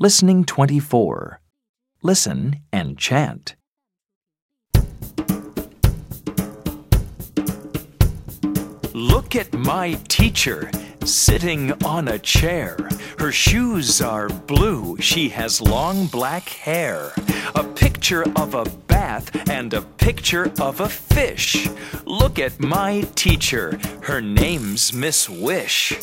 Listening 24. Listen and chant. Look at my teacher sitting on a chair. Her shoes are blue. She has long black hair. A picture of a bath and a picture of a fish. Look at my teacher. Her name's Miss Wish.